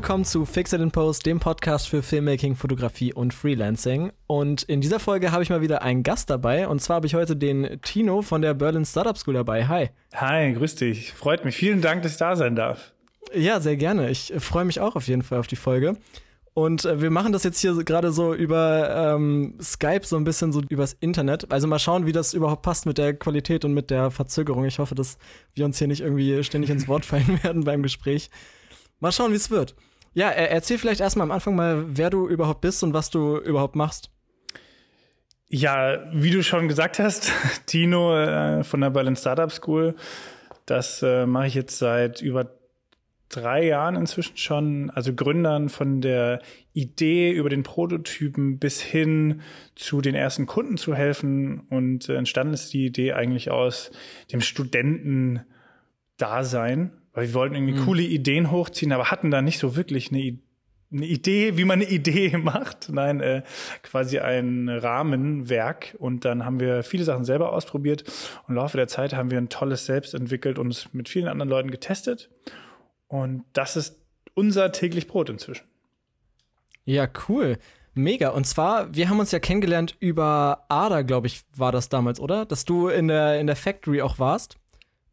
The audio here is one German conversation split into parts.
willkommen zu Fix It in Post, dem Podcast für Filmmaking, Fotografie und Freelancing. Und in dieser Folge habe ich mal wieder einen Gast dabei. Und zwar habe ich heute den Tino von der Berlin Startup School dabei. Hi. Hi, grüß dich. Freut mich. Vielen Dank, dass ich da sein darf. Ja, sehr gerne. Ich freue mich auch auf jeden Fall auf die Folge. Und äh, wir machen das jetzt hier gerade so über ähm, Skype, so ein bisschen so übers Internet. Also mal schauen, wie das überhaupt passt mit der Qualität und mit der Verzögerung. Ich hoffe, dass wir uns hier nicht irgendwie ständig ins Wort fallen werden beim Gespräch. Mal schauen, wie es wird. Ja, erzähl vielleicht erstmal am Anfang mal, wer du überhaupt bist und was du überhaupt machst. Ja, wie du schon gesagt hast, Tino äh, von der Berlin Startup School. Das äh, mache ich jetzt seit über drei Jahren inzwischen schon, also Gründern von der Idee über den Prototypen bis hin zu den ersten Kunden zu helfen. Und äh, entstanden ist die Idee eigentlich aus dem Studentendasein, weil wir wollten irgendwie mhm. coole Ideen hochziehen, aber hatten da nicht so wirklich eine, eine Idee, wie man eine Idee macht. Nein, äh, quasi ein Rahmenwerk. Und dann haben wir viele Sachen selber ausprobiert. Und im Laufe der Zeit haben wir ein tolles Selbst entwickelt und es mit vielen anderen Leuten getestet. Und das ist unser täglich Brot inzwischen. Ja, cool. Mega. Und zwar, wir haben uns ja kennengelernt über Ada, glaube ich, war das damals, oder? Dass du in der, in der Factory auch warst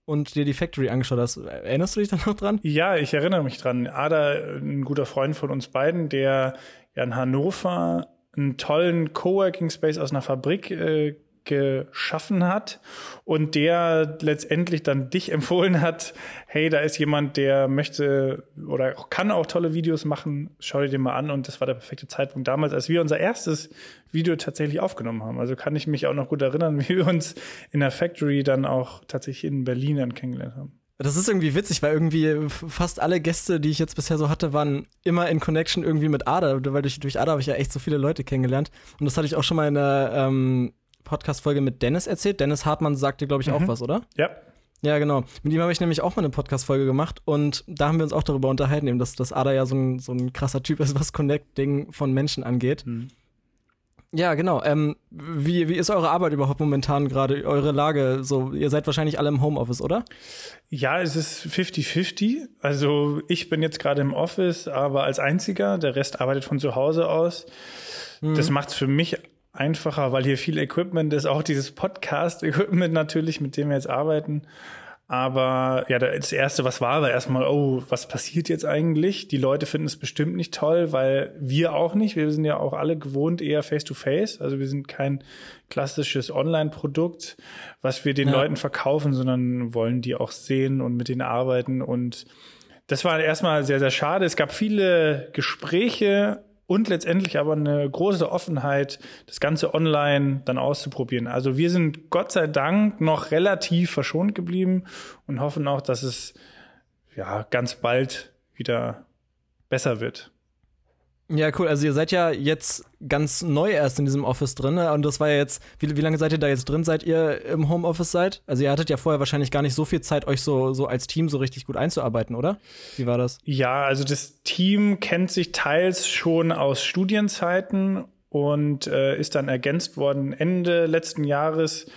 und dir die Factory angeschaut hast. Erinnerst du dich da noch dran? Ja, ich erinnere mich dran. Ada, ein guter Freund von uns beiden, der in Hannover einen tollen Coworking Space aus einer Fabrik äh, geschaffen hat und der letztendlich dann dich empfohlen hat, hey, da ist jemand, der möchte oder kann auch tolle Videos machen, schau dir den mal an und das war der perfekte Zeitpunkt damals, als wir unser erstes Video tatsächlich aufgenommen haben. Also kann ich mich auch noch gut erinnern, wie wir uns in der Factory dann auch tatsächlich in Berlin dann kennengelernt haben. Das ist irgendwie witzig, weil irgendwie fast alle Gäste, die ich jetzt bisher so hatte, waren immer in Connection irgendwie mit Ada, weil durch, durch Ada habe ich ja echt so viele Leute kennengelernt. Und das hatte ich auch schon mal in der ähm, Podcast-Folge mit Dennis erzählt. Dennis Hartmann sagte, glaube ich, auch mhm. was, oder? Ja. Ja, genau. Mit ihm habe ich nämlich auch mal eine Podcast-Folge gemacht und da haben wir uns auch darüber unterhalten, eben, dass, dass Ada ja so ein, so ein krasser Typ ist, was Connecting von Menschen angeht. Mhm. Ja, genau. Ähm, wie, wie ist eure Arbeit überhaupt momentan gerade, eure Lage? So, ihr seid wahrscheinlich alle im Homeoffice, oder? Ja, es ist 50-50. Also ich bin jetzt gerade im Office, aber als einziger. Der Rest arbeitet von zu Hause aus. Mhm. Das macht es für mich einfacher, weil hier viel Equipment ist, auch dieses Podcast-Equipment natürlich, mit dem wir jetzt arbeiten. Aber ja, das erste, was war, war erstmal, oh, was passiert jetzt eigentlich? Die Leute finden es bestimmt nicht toll, weil wir auch nicht. Wir sind ja auch alle gewohnt eher face to face. Also wir sind kein klassisches Online-Produkt, was wir den ja. Leuten verkaufen, sondern wollen die auch sehen und mit denen arbeiten. Und das war erstmal sehr, sehr schade. Es gab viele Gespräche und letztendlich aber eine große Offenheit, das Ganze online dann auszuprobieren. Also wir sind Gott sei Dank noch relativ verschont geblieben und hoffen auch, dass es ja ganz bald wieder besser wird. Ja, cool. Also ihr seid ja jetzt ganz neu erst in diesem Office drin. Ne? Und das war ja jetzt, wie, wie lange seid ihr da jetzt drin, seit ihr im Homeoffice seid? Also ihr hattet ja vorher wahrscheinlich gar nicht so viel Zeit, euch so, so als Team so richtig gut einzuarbeiten, oder? Wie war das? Ja, also das Team kennt sich teils schon aus Studienzeiten und äh, ist dann ergänzt worden Ende letzten Jahres.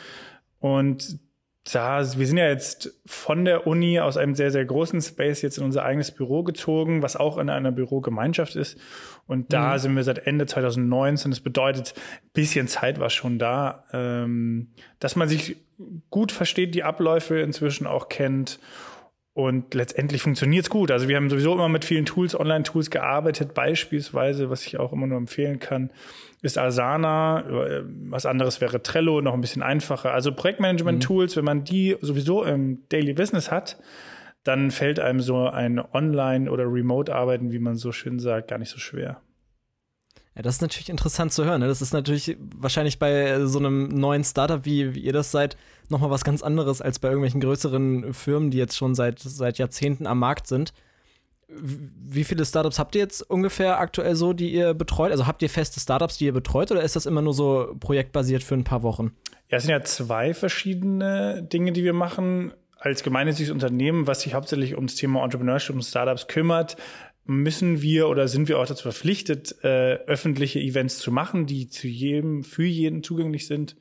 Und ja, wir sind ja jetzt von der Uni aus einem sehr, sehr großen Space jetzt in unser eigenes Büro gezogen, was auch in einer Bürogemeinschaft ist. Und da mhm. sind wir seit Ende 2019. Das bedeutet, ein bisschen Zeit war schon da, ähm, dass man sich gut versteht, die Abläufe inzwischen auch kennt. Und letztendlich funktioniert es gut. Also wir haben sowieso immer mit vielen Tools, Online-Tools gearbeitet. Beispielsweise, was ich auch immer nur empfehlen kann, ist Asana. Was anderes wäre Trello, noch ein bisschen einfacher. Also Projektmanagement-Tools, mhm. wenn man die sowieso im Daily Business hat, dann fällt einem so ein Online- oder Remote-Arbeiten, wie man so schön sagt, gar nicht so schwer. Ja, das ist natürlich interessant zu hören. Ne? Das ist natürlich wahrscheinlich bei so einem neuen Startup, wie, wie ihr das seid, nochmal was ganz anderes als bei irgendwelchen größeren Firmen, die jetzt schon seit, seit Jahrzehnten am Markt sind. Wie viele Startups habt ihr jetzt ungefähr aktuell so, die ihr betreut? Also habt ihr feste Startups, die ihr betreut, oder ist das immer nur so projektbasiert für ein paar Wochen? Ja, es sind ja zwei verschiedene Dinge, die wir machen als gemeinnütziges Unternehmen, was sich hauptsächlich ums Thema Entrepreneurship und Startups kümmert, müssen wir oder sind wir auch dazu verpflichtet, äh, öffentliche Events zu machen, die zu jedem, für jeden zugänglich sind.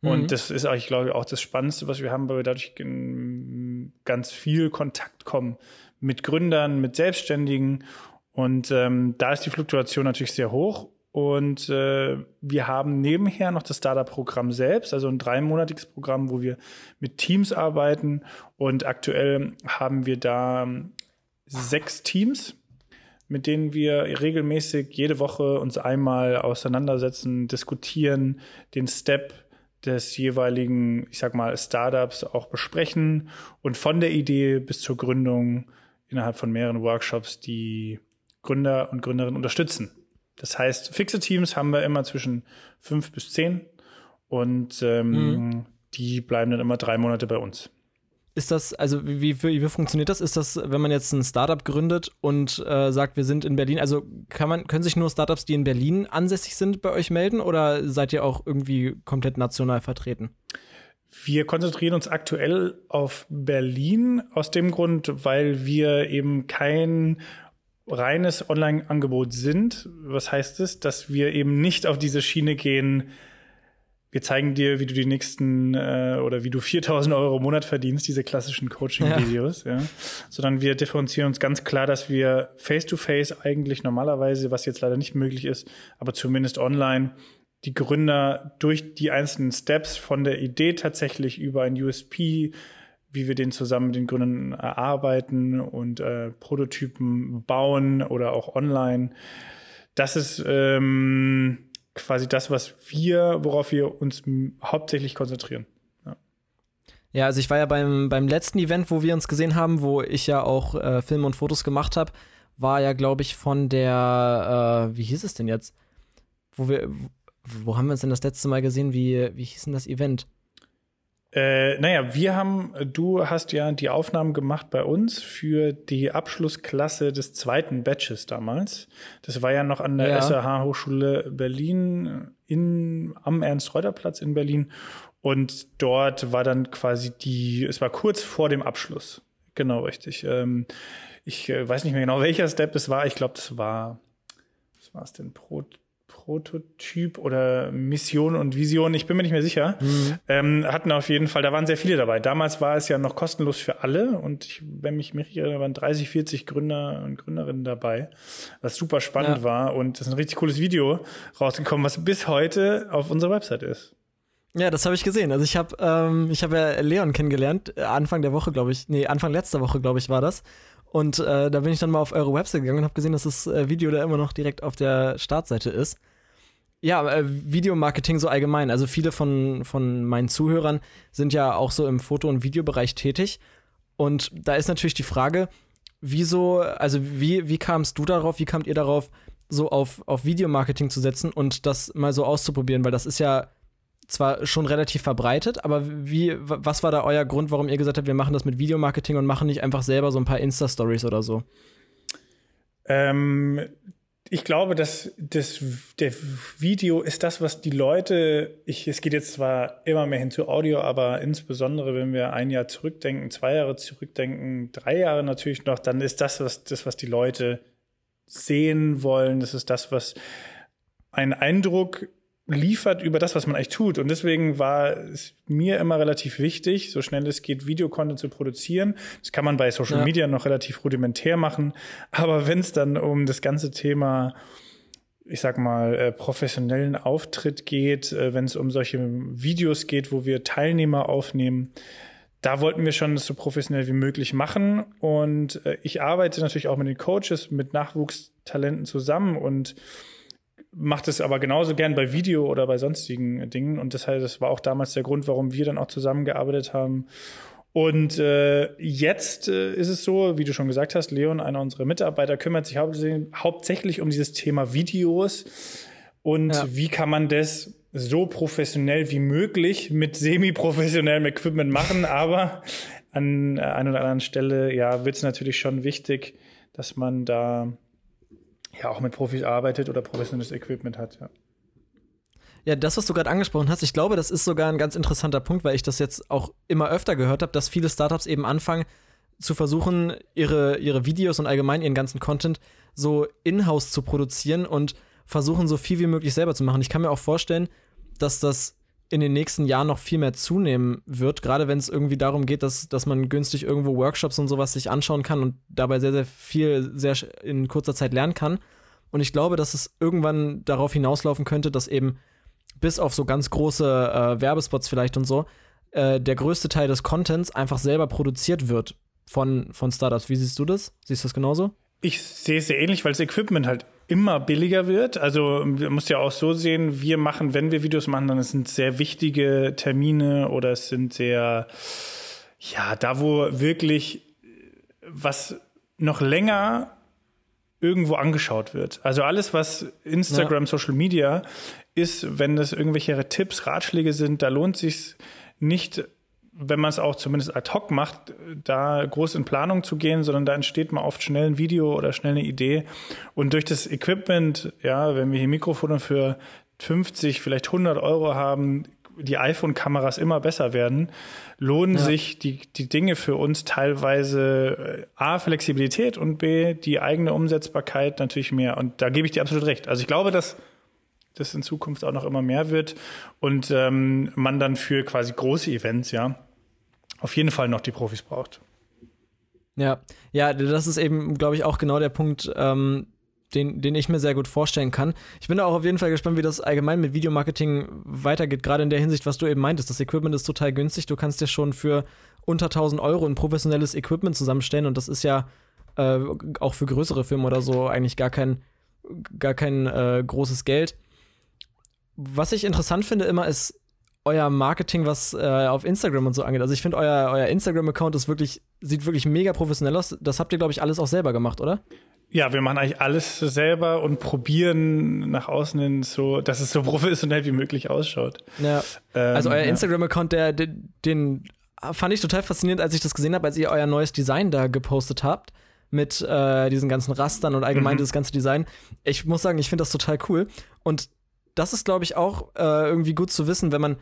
Und mhm. das ist eigentlich, glaube ich, auch das Spannendste, was wir haben, weil wir dadurch ganz viel Kontakt kommen mit Gründern, mit Selbstständigen Und ähm, da ist die Fluktuation natürlich sehr hoch. Und äh, wir haben nebenher noch das Startup-Programm selbst, also ein dreimonatiges Programm, wo wir mit Teams arbeiten. Und aktuell haben wir da sechs Teams, mit denen wir regelmäßig jede Woche uns einmal auseinandersetzen, diskutieren, den Step des jeweiligen, ich sag mal, Startups auch besprechen und von der Idee bis zur Gründung innerhalb von mehreren Workshops die Gründer und Gründerinnen unterstützen. Das heißt, fixe Teams haben wir immer zwischen fünf bis zehn und ähm, mhm. die bleiben dann immer drei Monate bei uns. Ist das, also wie, wie, wie, funktioniert das? Ist das, wenn man jetzt ein Startup gründet und äh, sagt, wir sind in Berlin, also kann man, können sich nur Startups, die in Berlin ansässig sind, bei euch melden oder seid ihr auch irgendwie komplett national vertreten? Wir konzentrieren uns aktuell auf Berlin aus dem Grund, weil wir eben kein reines Online-Angebot sind. Was heißt es? Dass wir eben nicht auf diese Schiene gehen, wir zeigen dir, wie du die nächsten äh, oder wie du 4000 Euro im Monat verdienst, diese klassischen Coaching-Videos, ja. ja. Sondern wir differenzieren uns ganz klar, dass wir face-to-face -face eigentlich normalerweise, was jetzt leider nicht möglich ist, aber zumindest online, die Gründer durch die einzelnen Steps von der Idee tatsächlich über ein USP, wie wir den zusammen mit den Gründern erarbeiten und äh, Prototypen bauen oder auch online. Das ist ähm, quasi das, was wir, worauf wir uns hauptsächlich konzentrieren. Ja. also ich war ja beim, beim letzten Event, wo wir uns gesehen haben, wo ich ja auch äh, Filme und Fotos gemacht habe, war ja, glaube ich, von der, äh, wie hieß es denn jetzt? Wo wir, wo haben wir uns denn das letzte Mal gesehen? Wie, wie hieß denn das Event? Äh, naja, wir haben, du hast ja die Aufnahmen gemacht bei uns für die Abschlussklasse des zweiten Batches damals. Das war ja noch an der ja. SRH Hochschule Berlin in, am Ernst-Reuter-Platz in Berlin. Und dort war dann quasi die, es war kurz vor dem Abschluss. Genau, richtig. Ähm, ich äh, weiß nicht mehr genau, welcher Step es war. Ich glaube, das war, was war es denn? Pro, Prototyp oder Mission und Vision, ich bin mir nicht mehr sicher, mhm. ähm, hatten auf jeden Fall, da waren sehr viele dabei. Damals war es ja noch kostenlos für alle und ich, wenn mich mich erinnere, waren 30, 40 Gründer und Gründerinnen dabei, was super spannend ja. war und es ist ein richtig cooles Video rausgekommen, was bis heute auf unserer Website ist. Ja, das habe ich gesehen. Also ich habe ähm, ich habe ja Leon kennengelernt, äh, Anfang der Woche, glaube ich. Nee, Anfang letzter Woche, glaube ich, war das. Und äh, da bin ich dann mal auf eure Website gegangen und habe gesehen, dass das äh, Video da immer noch direkt auf der Startseite ist. Ja, äh, Videomarketing so allgemein. Also viele von, von meinen Zuhörern sind ja auch so im Foto- und Videobereich tätig. Und da ist natürlich die Frage, wieso, also wie, wie kamst du darauf, wie kamt ihr darauf, so auf, auf Videomarketing zu setzen und das mal so auszuprobieren? Weil das ist ja zwar schon relativ verbreitet, aber wie, was war da euer Grund, warum ihr gesagt habt, wir machen das mit Videomarketing und machen nicht einfach selber so ein paar Insta-Stories oder so? Ähm, ich glaube, dass das der Video ist das, was die Leute, ich, es geht jetzt zwar immer mehr hin zu Audio, aber insbesondere, wenn wir ein Jahr zurückdenken, zwei Jahre zurückdenken, drei Jahre natürlich noch, dann ist das was, das, was die Leute sehen wollen. Das ist das, was einen Eindruck liefert über das, was man eigentlich tut. Und deswegen war es mir immer relativ wichtig, so schnell es geht, Videocontent zu produzieren. Das kann man bei Social ja. Media noch relativ rudimentär machen. Aber wenn es dann um das ganze Thema ich sag mal, äh, professionellen Auftritt geht, äh, wenn es um solche Videos geht, wo wir Teilnehmer aufnehmen, da wollten wir schon das so professionell wie möglich machen. Und äh, ich arbeite natürlich auch mit den Coaches, mit Nachwuchstalenten zusammen und macht es aber genauso gern bei Video oder bei sonstigen Dingen. Und das, heißt, das war auch damals der Grund, warum wir dann auch zusammengearbeitet haben. Und äh, jetzt äh, ist es so, wie du schon gesagt hast, Leon, einer unserer Mitarbeiter, kümmert sich hauptsächlich um dieses Thema Videos. Und ja. wie kann man das so professionell wie möglich mit semi-professionellem Equipment machen? Aber an einer oder anderen Stelle, ja, wird es natürlich schon wichtig, dass man da ja auch mit Profis arbeitet oder professionelles Equipment hat, ja. Ja, das, was du gerade angesprochen hast, ich glaube, das ist sogar ein ganz interessanter Punkt, weil ich das jetzt auch immer öfter gehört habe, dass viele Startups eben anfangen zu versuchen, ihre, ihre Videos und allgemein ihren ganzen Content so in-house zu produzieren und versuchen, so viel wie möglich selber zu machen. Ich kann mir auch vorstellen, dass das in den nächsten Jahren noch viel mehr zunehmen wird, gerade wenn es irgendwie darum geht, dass, dass man günstig irgendwo Workshops und sowas sich anschauen kann und dabei sehr, sehr viel sehr in kurzer Zeit lernen kann. Und ich glaube, dass es irgendwann darauf hinauslaufen könnte, dass eben bis auf so ganz große äh, Werbespots vielleicht und so, äh, der größte Teil des Contents einfach selber produziert wird von, von Startups. Wie siehst du das? Siehst du das genauso? Ich sehe es sehr ähnlich, weil das Equipment halt immer billiger wird. Also man muss ja auch so sehen, wir machen, wenn wir Videos machen, dann sind sehr wichtige Termine oder es sind sehr, ja, da wo wirklich was noch länger irgendwo angeschaut wird. Also alles, was Instagram, ja. Social Media ist, wenn das irgendwelche Tipps, Ratschläge sind, da lohnt sich nicht wenn man es auch zumindest ad hoc macht, da groß in Planung zu gehen, sondern da entsteht mal oft schnell ein Video oder schnell eine Idee. Und durch das Equipment, ja, wenn wir hier Mikrofone für 50, vielleicht 100 Euro haben, die iPhone-Kameras immer besser werden, lohnen ja. sich die, die Dinge für uns teilweise äh, A, Flexibilität und B, die eigene Umsetzbarkeit natürlich mehr. Und da gebe ich dir absolut recht. Also ich glaube, dass das in Zukunft auch noch immer mehr wird und ähm, man dann für quasi große Events, ja, auf jeden Fall noch die Profis braucht. Ja, ja, das ist eben, glaube ich, auch genau der Punkt, ähm, den, den ich mir sehr gut vorstellen kann. Ich bin da auch auf jeden Fall gespannt, wie das allgemein mit Videomarketing weitergeht, gerade in der Hinsicht, was du eben meintest. Das Equipment ist total günstig. Du kannst dir schon für unter 1000 Euro ein professionelles Equipment zusammenstellen und das ist ja äh, auch für größere Firmen oder so eigentlich gar kein, gar kein äh, großes Geld. Was ich interessant finde immer ist, euer Marketing, was äh, auf Instagram und so angeht. Also ich finde, euer, euer Instagram-Account ist wirklich, sieht wirklich mega professionell aus. Das habt ihr, glaube ich, alles auch selber gemacht, oder? Ja, wir machen eigentlich alles selber und probieren nach außen hin so, dass es so professionell wie möglich ausschaut. Ja. Ähm, also euer ja. Instagram-Account, der, den, den fand ich total faszinierend, als ich das gesehen habe, als ihr euer neues Design da gepostet habt mit äh, diesen ganzen Rastern und allgemein mhm. dieses ganze Design. Ich muss sagen, ich finde das total cool. Und das ist, glaube ich, auch äh, irgendwie gut zu wissen, wenn man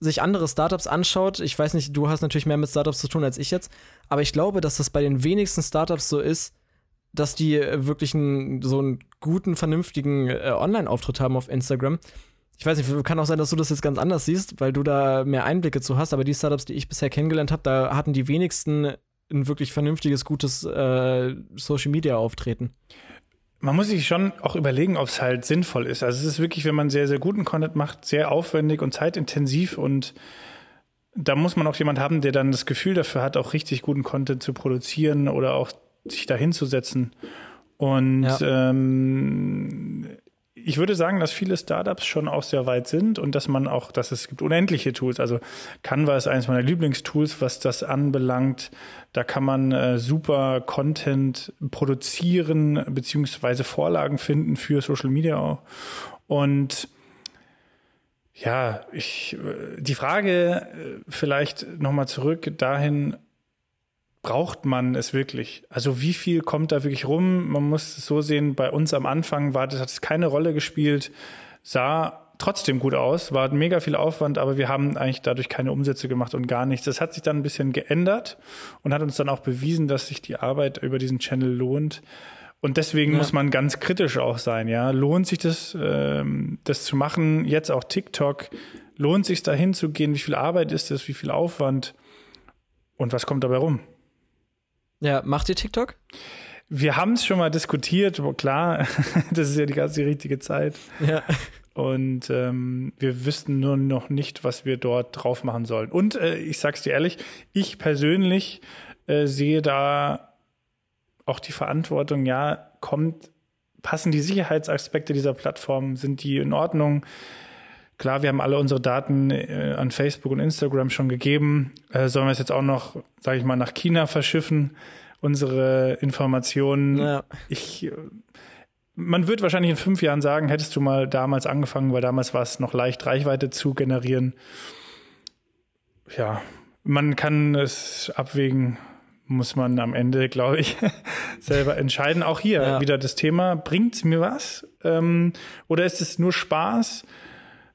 sich andere Startups anschaut, ich weiß nicht, du hast natürlich mehr mit Startups zu tun als ich jetzt, aber ich glaube, dass das bei den wenigsten Startups so ist, dass die äh, wirklich einen, so einen guten, vernünftigen äh, Online-Auftritt haben auf Instagram. Ich weiß nicht, kann auch sein, dass du das jetzt ganz anders siehst, weil du da mehr Einblicke zu hast, aber die Startups, die ich bisher kennengelernt habe, da hatten die wenigsten ein wirklich vernünftiges, gutes äh, Social-Media-Auftreten man muss sich schon auch überlegen, ob es halt sinnvoll ist. Also es ist wirklich, wenn man sehr, sehr guten Content macht, sehr aufwendig und zeitintensiv und da muss man auch jemand haben, der dann das Gefühl dafür hat, auch richtig guten Content zu produzieren oder auch sich da hinzusetzen. Und ja. ähm, ich würde sagen, dass viele Startups schon auch sehr weit sind und dass man auch, dass es gibt unendliche Tools. Also Canva ist eines meiner Lieblingstools, was das anbelangt. Da kann man äh, super Content produzieren beziehungsweise Vorlagen finden für Social Media auch. Und ja, ich, äh, die Frage äh, vielleicht nochmal zurück dahin, braucht man es wirklich? Also wie viel kommt da wirklich rum? Man muss es so sehen, bei uns am Anfang war das, hat es keine Rolle gespielt, sah trotzdem gut aus, war mega viel Aufwand, aber wir haben eigentlich dadurch keine Umsätze gemacht und gar nichts. Das hat sich dann ein bisschen geändert und hat uns dann auch bewiesen, dass sich die Arbeit über diesen Channel lohnt. Und deswegen ja. muss man ganz kritisch auch sein, ja. Lohnt sich das, ähm, das zu machen? Jetzt auch TikTok. Lohnt sich da hinzugehen? Wie viel Arbeit ist das? Wie viel Aufwand? Und was kommt dabei rum? Ja, macht ihr TikTok? Wir haben es schon mal diskutiert, klar, das ist ja die ganze richtige Zeit. Ja. Und ähm, wir wüssten nur noch nicht, was wir dort drauf machen sollen. Und äh, ich sag's dir ehrlich, ich persönlich äh, sehe da auch die Verantwortung, ja, kommt, passen die Sicherheitsaspekte dieser Plattform, sind die in Ordnung? Klar, wir haben alle unsere Daten äh, an Facebook und Instagram schon gegeben. Äh, sollen wir es jetzt auch noch, sage ich mal, nach China verschiffen? Unsere Informationen. Ja. Ich, äh, man wird wahrscheinlich in fünf Jahren sagen, hättest du mal damals angefangen, weil damals war es noch leicht, Reichweite zu generieren. Ja, man kann es abwägen, muss man am Ende, glaube ich, selber entscheiden. Auch hier ja. wieder das Thema, bringt es mir was? Ähm, oder ist es nur Spaß?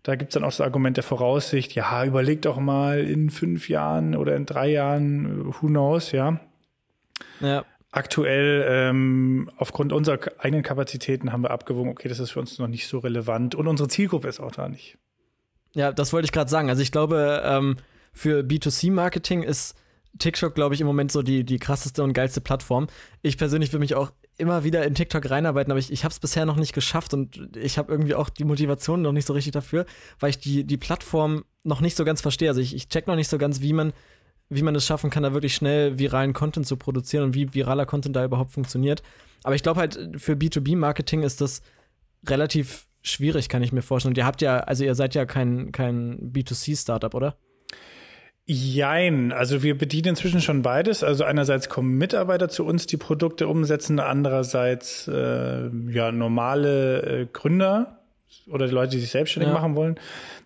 Da gibt's dann auch das Argument der Voraussicht, ja, überleg doch mal in fünf Jahren oder in drei Jahren, who knows, ja. Ja. Aktuell, ähm, aufgrund unserer eigenen Kapazitäten haben wir abgewogen, okay, das ist für uns noch nicht so relevant und unsere Zielgruppe ist auch da nicht. Ja, das wollte ich gerade sagen. Also ich glaube, ähm, für B2C-Marketing ist TikTok, glaube ich, im Moment so die, die krasseste und geilste Plattform. Ich persönlich will mich auch immer wieder in TikTok reinarbeiten, aber ich, ich habe es bisher noch nicht geschafft und ich habe irgendwie auch die Motivation noch nicht so richtig dafür, weil ich die, die Plattform noch nicht so ganz verstehe. Also ich, ich check noch nicht so ganz, wie man, wie man es schaffen kann, da wirklich schnell viralen Content zu produzieren und wie viraler Content da überhaupt funktioniert. Aber ich glaube halt, für B2B-Marketing ist das relativ schwierig, kann ich mir vorstellen. Und ihr habt ja, also ihr seid ja kein, kein B2C-Startup, oder? Jein, also wir bedienen inzwischen schon beides. Also einerseits kommen Mitarbeiter zu uns, die Produkte umsetzen, andererseits äh, ja normale äh, Gründer oder die Leute, die sich selbstständig ja. machen wollen.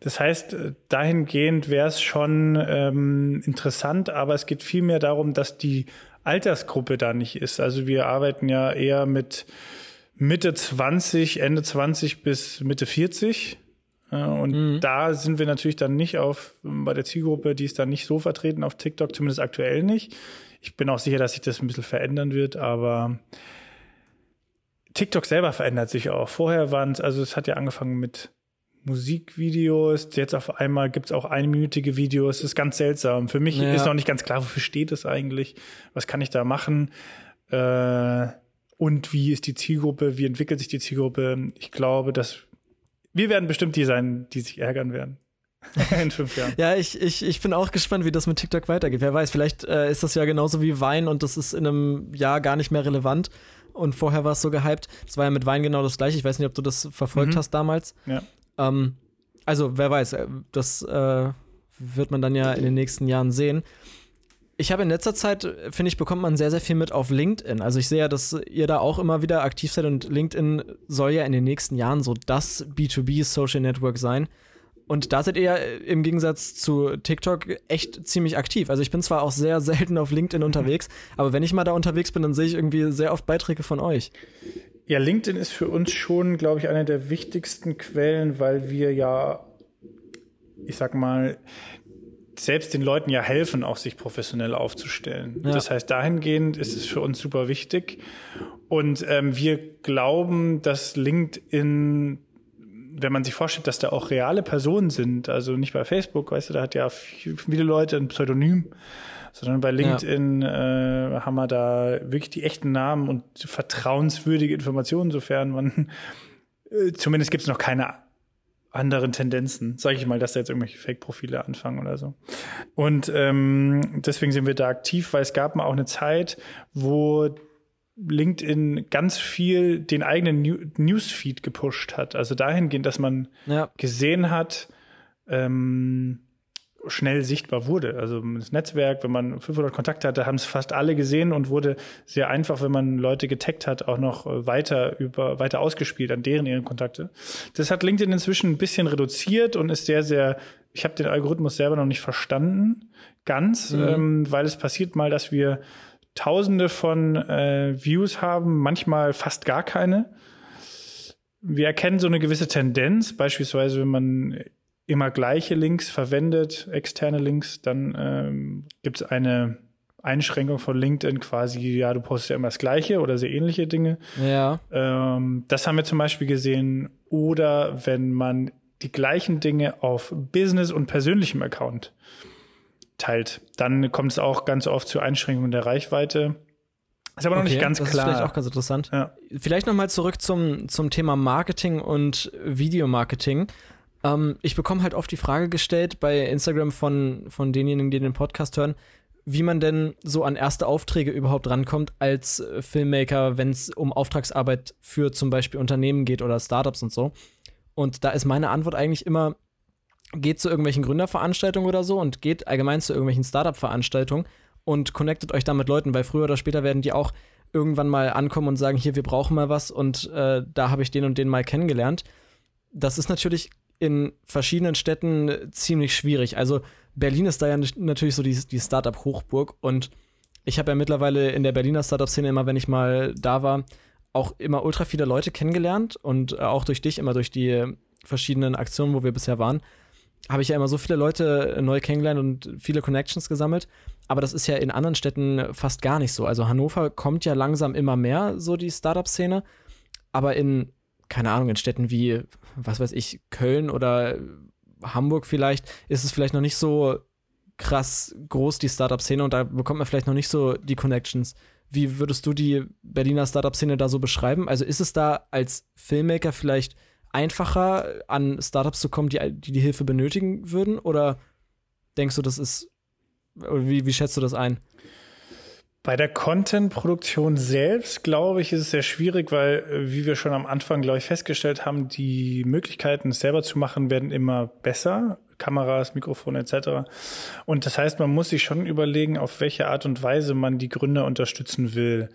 Das heißt, äh, dahingehend wäre es schon ähm, interessant, aber es geht vielmehr darum, dass die Altersgruppe da nicht ist. Also wir arbeiten ja eher mit Mitte 20, Ende 20 bis Mitte 40 und mhm. da sind wir natürlich dann nicht auf, bei der Zielgruppe, die ist dann nicht so vertreten auf TikTok, zumindest aktuell nicht. Ich bin auch sicher, dass sich das ein bisschen verändern wird, aber TikTok selber verändert sich auch. Vorher waren es, also es hat ja angefangen mit Musikvideos, jetzt auf einmal gibt es auch einminütige Videos, das ist ganz seltsam. Für mich ja. ist noch nicht ganz klar, wofür steht es eigentlich, was kann ich da machen äh, und wie ist die Zielgruppe, wie entwickelt sich die Zielgruppe. Ich glaube, dass wir werden bestimmt die sein, die sich ärgern werden. In fünf Jahren. ja, ich, ich, ich bin auch gespannt, wie das mit TikTok weitergeht. Wer weiß, vielleicht äh, ist das ja genauso wie Wein und das ist in einem Jahr gar nicht mehr relevant. Und vorher war es so gehypt. Das war ja mit Wein genau das gleiche. Ich weiß nicht, ob du das verfolgt mhm. hast damals. Ja. Ähm, also, wer weiß, äh, das äh, wird man dann ja in den nächsten Jahren sehen. Ich habe in letzter Zeit, finde ich, bekommt man sehr, sehr viel mit auf LinkedIn. Also ich sehe ja, dass ihr da auch immer wieder aktiv seid und LinkedIn soll ja in den nächsten Jahren so das B2B Social Network sein. Und da seid ihr im Gegensatz zu TikTok echt ziemlich aktiv. Also ich bin zwar auch sehr selten auf LinkedIn unterwegs, aber wenn ich mal da unterwegs bin, dann sehe ich irgendwie sehr oft Beiträge von euch. Ja, LinkedIn ist für uns schon, glaube ich, eine der wichtigsten Quellen, weil wir ja, ich sag mal, selbst den Leuten ja helfen, auch sich professionell aufzustellen. Ja. Das heißt, dahingehend ist es für uns super wichtig. Und ähm, wir glauben, dass LinkedIn, wenn man sich vorstellt, dass da auch reale Personen sind, also nicht bei Facebook, weißt du, da hat ja viele Leute ein Pseudonym, sondern bei LinkedIn ja. äh, haben wir da wirklich die echten Namen und vertrauenswürdige Informationen, sofern man äh, zumindest gibt es noch keine anderen Tendenzen, sage ich mal, dass da jetzt irgendwelche Fake-Profile anfangen oder so. Und ähm, deswegen sind wir da aktiv, weil es gab mal auch eine Zeit, wo LinkedIn ganz viel den eigenen Newsfeed gepusht hat. Also dahingehend, dass man ja. gesehen hat, ähm, schnell sichtbar wurde. Also das Netzwerk, wenn man 500 Kontakte hatte, haben es fast alle gesehen und wurde sehr einfach, wenn man Leute getaggt hat, auch noch weiter über weiter ausgespielt an deren ihren Kontakte. Das hat LinkedIn inzwischen ein bisschen reduziert und ist sehr sehr. Ich habe den Algorithmus selber noch nicht verstanden, ganz, mhm. ähm, weil es passiert mal, dass wir Tausende von äh, Views haben, manchmal fast gar keine. Wir erkennen so eine gewisse Tendenz, beispielsweise wenn man immer gleiche Links verwendet, externe Links, dann ähm, gibt es eine Einschränkung von LinkedIn quasi, ja, du postest ja immer das Gleiche oder sehr ähnliche Dinge. Ja. Ähm, das haben wir zum Beispiel gesehen. Oder wenn man die gleichen Dinge auf Business und persönlichem Account teilt, dann kommt es auch ganz oft zu Einschränkungen der Reichweite. Ist aber noch okay, nicht ganz das klar. Das ist vielleicht auch ganz interessant. Ja. Vielleicht nochmal zurück zum, zum Thema Marketing und Videomarketing. Ähm, ich bekomme halt oft die Frage gestellt bei Instagram von, von denjenigen, die den Podcast hören, wie man denn so an erste Aufträge überhaupt rankommt als äh, Filmmaker, wenn es um Auftragsarbeit für zum Beispiel Unternehmen geht oder Startups und so. Und da ist meine Antwort eigentlich immer, geht zu irgendwelchen Gründerveranstaltungen oder so und geht allgemein zu irgendwelchen Startup-Veranstaltungen und connectet euch da mit Leuten, weil früher oder später werden die auch irgendwann mal ankommen und sagen, hier, wir brauchen mal was und äh, da habe ich den und den mal kennengelernt. Das ist natürlich in verschiedenen Städten ziemlich schwierig. Also Berlin ist da ja natürlich so die, die Startup-Hochburg und ich habe ja mittlerweile in der Berliner Startup-Szene immer, wenn ich mal da war, auch immer ultra viele Leute kennengelernt und äh, auch durch dich, immer durch die verschiedenen Aktionen, wo wir bisher waren, habe ich ja immer so viele Leute neu kennengelernt und viele Connections gesammelt. Aber das ist ja in anderen Städten fast gar nicht so. Also Hannover kommt ja langsam immer mehr, so die Startup-Szene. Aber in keine Ahnung, in Städten wie, was weiß ich, Köln oder Hamburg vielleicht ist es vielleicht noch nicht so krass groß, die Startup-Szene, und da bekommt man vielleicht noch nicht so die Connections. Wie würdest du die Berliner Startup-Szene da so beschreiben? Also ist es da als Filmmaker vielleicht einfacher, an Startups zu kommen, die die, die Hilfe benötigen würden? Oder denkst du, das ist, wie, wie schätzt du das ein? Bei der Content-Produktion selbst, glaube ich, ist es sehr schwierig, weil, äh, wie wir schon am Anfang, glaube ich, festgestellt haben, die Möglichkeiten, es selber zu machen, werden immer besser. Kameras, Mikrofone etc. Und das heißt, man muss sich schon überlegen, auf welche Art und Weise man die Gründer unterstützen will.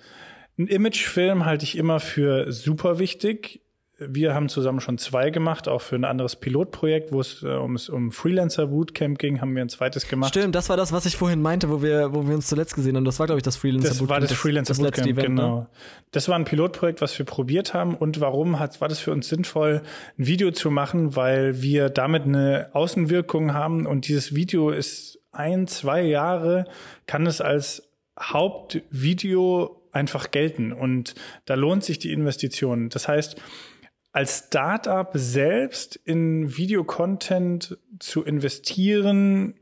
Ein Imagefilm halte ich immer für super wichtig. Wir haben zusammen schon zwei gemacht, auch für ein anderes Pilotprojekt, wo es äh, um, um Freelancer Bootcamp ging, haben wir ein zweites gemacht. Stimmt, das war das, was ich vorhin meinte, wo wir, wo wir uns zuletzt gesehen haben. Das war, glaube ich, das Freelancer das Bootcamp. Das war das Freelancer das, das Bootcamp, Event, genau. Ne? Das war ein Pilotprojekt, was wir probiert haben. Und warum hat, war das für uns sinnvoll, ein Video zu machen? Weil wir damit eine Außenwirkung haben und dieses Video ist ein, zwei Jahre, kann es als Hauptvideo einfach gelten und da lohnt sich die Investition. Das heißt, als Startup selbst in Videocontent zu investieren,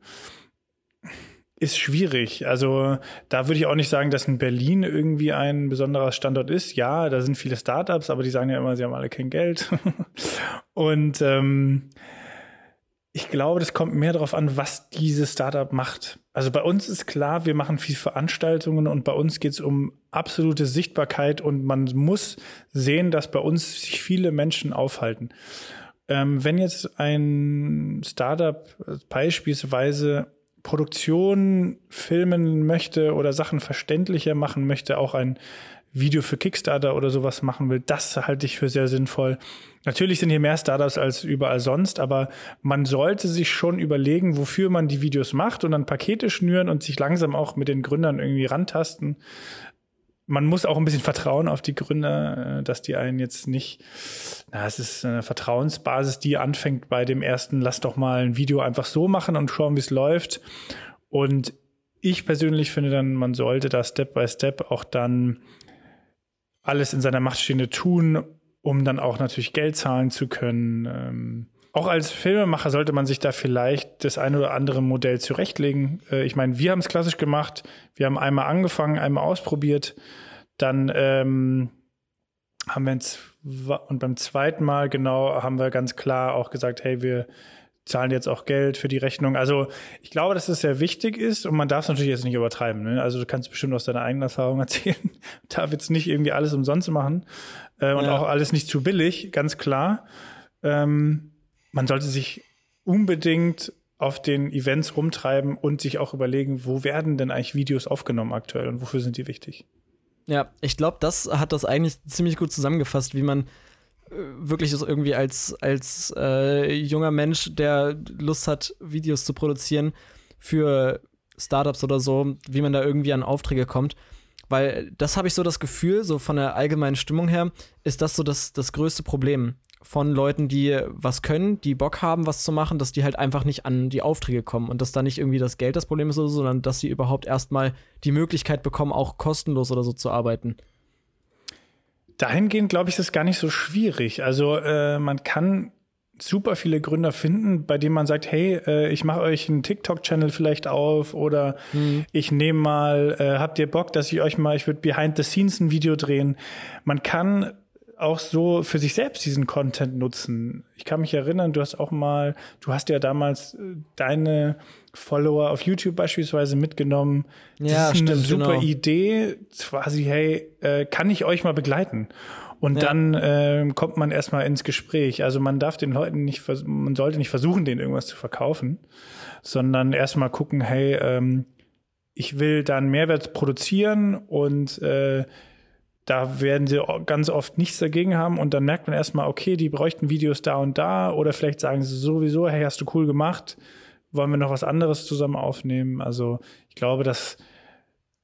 ist schwierig. Also da würde ich auch nicht sagen, dass in Berlin irgendwie ein besonderer Standort ist. Ja, da sind viele Startups, aber die sagen ja immer, sie haben alle kein Geld. Und ähm, ich glaube, das kommt mehr darauf an, was dieses Startup macht. Also bei uns ist klar, wir machen viel Veranstaltungen und bei uns geht es um absolute Sichtbarkeit und man muss sehen, dass bei uns sich viele Menschen aufhalten. Ähm, wenn jetzt ein Startup beispielsweise Produktion filmen möchte oder Sachen verständlicher machen möchte, auch ein Video für Kickstarter oder sowas machen will, das halte ich für sehr sinnvoll. Natürlich sind hier mehr Startups als überall sonst, aber man sollte sich schon überlegen, wofür man die Videos macht und dann Pakete schnüren und sich langsam auch mit den Gründern irgendwie rantasten. Man muss auch ein bisschen vertrauen auf die Gründer, äh, dass die einen jetzt nicht, na, es ist eine Vertrauensbasis, die anfängt bei dem ersten, lass doch mal ein Video einfach so machen und schauen, wie es läuft. Und ich persönlich finde dann, man sollte da Step by Step auch dann alles in seiner Macht Stehende tun, um dann auch natürlich Geld zahlen zu können. Ähm, auch als Filmemacher sollte man sich da vielleicht das eine oder andere Modell zurechtlegen. Äh, ich meine, wir haben es klassisch gemacht. Wir haben einmal angefangen, einmal ausprobiert. Dann ähm, haben wir uns und beim zweiten Mal genau haben wir ganz klar auch gesagt, hey, wir zahlen jetzt auch Geld für die Rechnung. Also ich glaube, dass es sehr wichtig ist und man darf es natürlich jetzt nicht übertreiben. Ne? Also du kannst bestimmt aus deiner eigenen Erfahrung erzählen. darf jetzt nicht irgendwie alles umsonst machen äh, und ja. auch alles nicht zu billig, ganz klar. Ähm, man sollte sich unbedingt auf den Events rumtreiben und sich auch überlegen, wo werden denn eigentlich Videos aufgenommen aktuell und wofür sind die wichtig. Ja, ich glaube, das hat das eigentlich ziemlich gut zusammengefasst, wie man wirklich so irgendwie als, als äh, junger Mensch, der Lust hat, Videos zu produzieren für Startups oder so, wie man da irgendwie an Aufträge kommt. Weil das habe ich so das Gefühl, so von der allgemeinen Stimmung her, ist das so das, das größte Problem von Leuten, die was können, die Bock haben, was zu machen, dass die halt einfach nicht an die Aufträge kommen und dass da nicht irgendwie das Geld das Problem ist, oder so, sondern dass sie überhaupt erstmal die Möglichkeit bekommen, auch kostenlos oder so zu arbeiten. Dahingehend, glaube ich, ist es gar nicht so schwierig. Also äh, man kann super viele Gründer finden, bei denen man sagt, hey, äh, ich mache euch einen TikTok-Channel vielleicht auf oder mhm. ich nehme mal, äh, habt ihr Bock, dass ich euch mal, ich würde behind the scenes ein Video drehen. Man kann auch so für sich selbst diesen Content nutzen. Ich kann mich erinnern, du hast auch mal, du hast ja damals äh, deine Follower auf YouTube beispielsweise mitgenommen. Das ja, ist stimmt, eine super genau. Idee, quasi, hey, äh, kann ich euch mal begleiten? Und ja. dann äh, kommt man erstmal ins Gespräch. Also man darf den Leuten nicht, man sollte nicht versuchen, denen irgendwas zu verkaufen, sondern erstmal gucken, hey, ähm, ich will dann Mehrwert produzieren und äh, da werden sie ganz oft nichts dagegen haben und dann merkt man erstmal, okay, die bräuchten Videos da und da oder vielleicht sagen sie sowieso, hey, hast du cool gemacht, wollen wir noch was anderes zusammen aufnehmen? Also ich glaube, dass